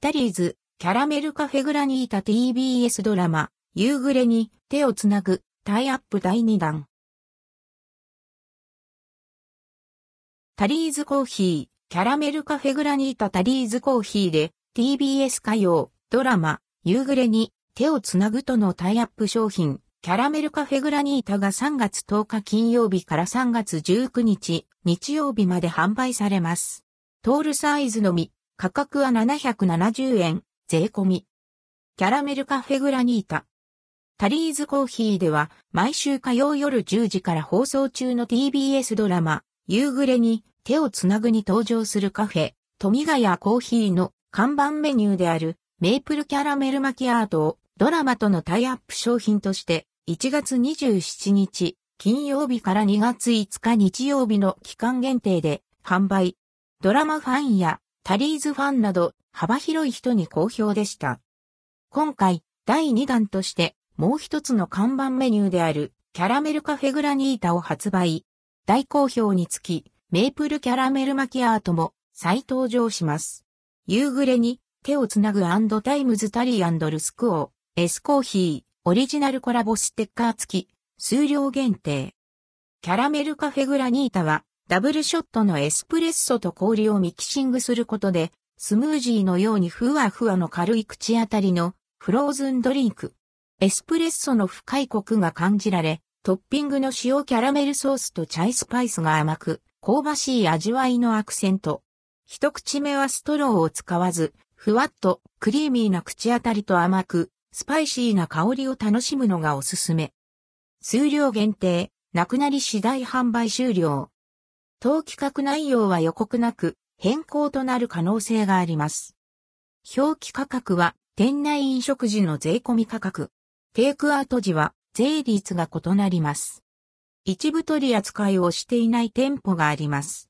タリーズ、キャラメルカフェグラニータ TBS ドラマ、夕暮れに手をつなぐ、タイアップ第2弾。タリーズコーヒー、キャラメルカフェグラニータタリーズコーヒーで TBS 歌謡、ドラマ、夕暮れに手をつなぐとのタイアップ商品、キャラメルカフェグラニータが3月10日金曜日から3月19日、日曜日まで販売されます。トールサイズのみ、価格は770円、税込み。キャラメルカフェグラニータ。タリーズコーヒーでは毎週火曜夜10時から放送中の TBS ドラマ、夕暮れに手をつなぐに登場するカフェ、富ヶ谷コーヒーの看板メニューであるメープルキャラメルマキアートをドラマとのタイアップ商品として1月27日金曜日から2月5日日曜日の期間限定で販売。ドラマファンやタリーズファンなど幅広い人に好評でした。今回第2弾としてもう一つの看板メニューであるキャラメルカフェグラニータを発売。大好評につきメープルキャラメルマキアートも再登場します。夕暮れに手をつなぐタイムズタリールスクオー、エスコーヒー、オリジナルコラボステッカー付き、数量限定。キャラメルカフェグラニータは、ダブルショットのエスプレッソと氷をミキシングすることで、スムージーのようにふわふわの軽い口当たりのフローズンドリンク。エスプレッソの深いコクが感じられ、トッピングの塩キャラメルソースとチャイスパイスが甘く、香ばしい味わいのアクセント。一口目はストローを使わず、ふわっとクリーミーな口当たりと甘く、スパイシーな香りを楽しむのがおすすめ。数量限定、なくなり次第販売終了。当企画内容は予告なく、変更となる可能性があります。表記価格は、店内飲食時の税込み価格。テイクアウト時は、税率が異なります。一部取り扱いをしていない店舗があります。